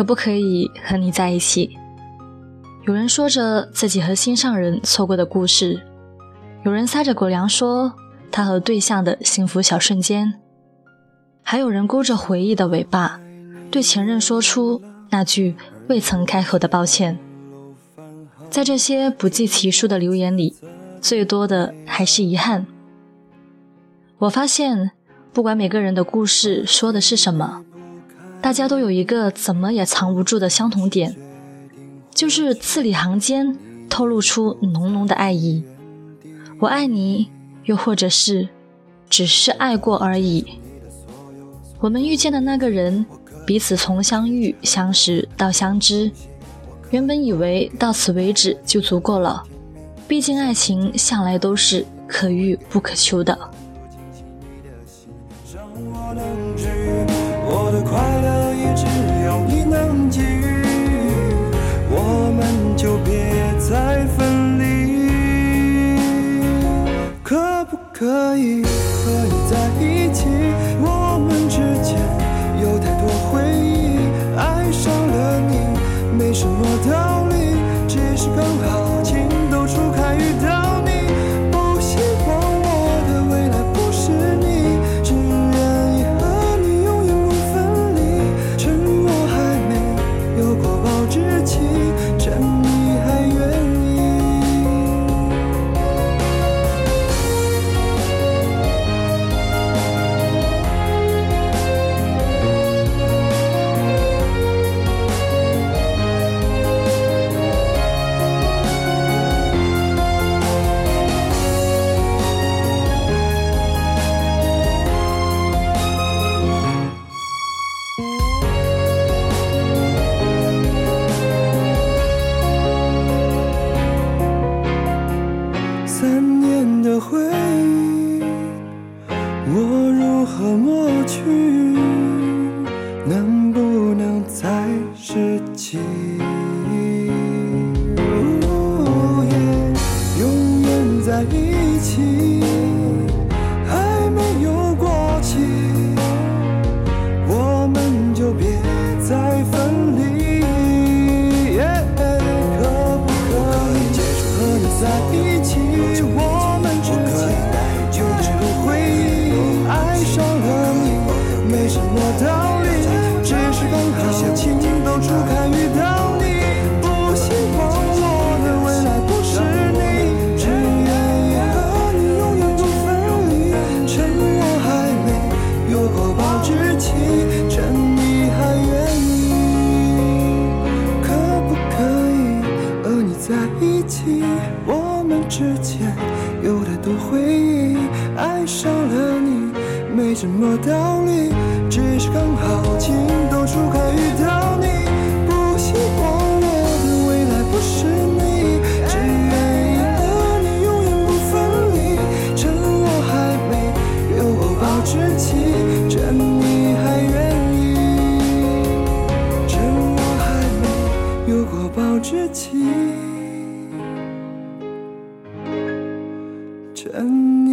可不可以和你在一起？有人说着自己和心上人错过的故事，有人撒着狗粮说他和对象的幸福小瞬间，还有人勾着回忆的尾巴，对前任说出那句未曾开口的抱歉。在这些不计其数的留言里，最多的还是遗憾。我发现，不管每个人的故事说的是什么，大家都有一个怎么也藏不住的相同点。就是字里行间透露出浓浓的爱意，我爱你，又或者是只是爱过而已。我们遇见的那个人，彼此从相遇、相识到相知，原本以为到此为止就足够了，毕竟爱情向来都是可遇不可求的。我我的快乐也只有你能给予。我们就别再分离，可不可以什么道理？只是刚好情窦初开遇到你，不希望我的未来不是你，只愿意和你永远不分离。趁我还没有过保质期，趁你还愿意，可不可以和你在一起？我们之间有太多回忆，爱上了你。没什么道理只是刚好情窦初开遇到你不希望我的未来不是你只愿意和你永远不分离。趁我还没有过保质期趁你还愿意。趁我还没有过保质期趁你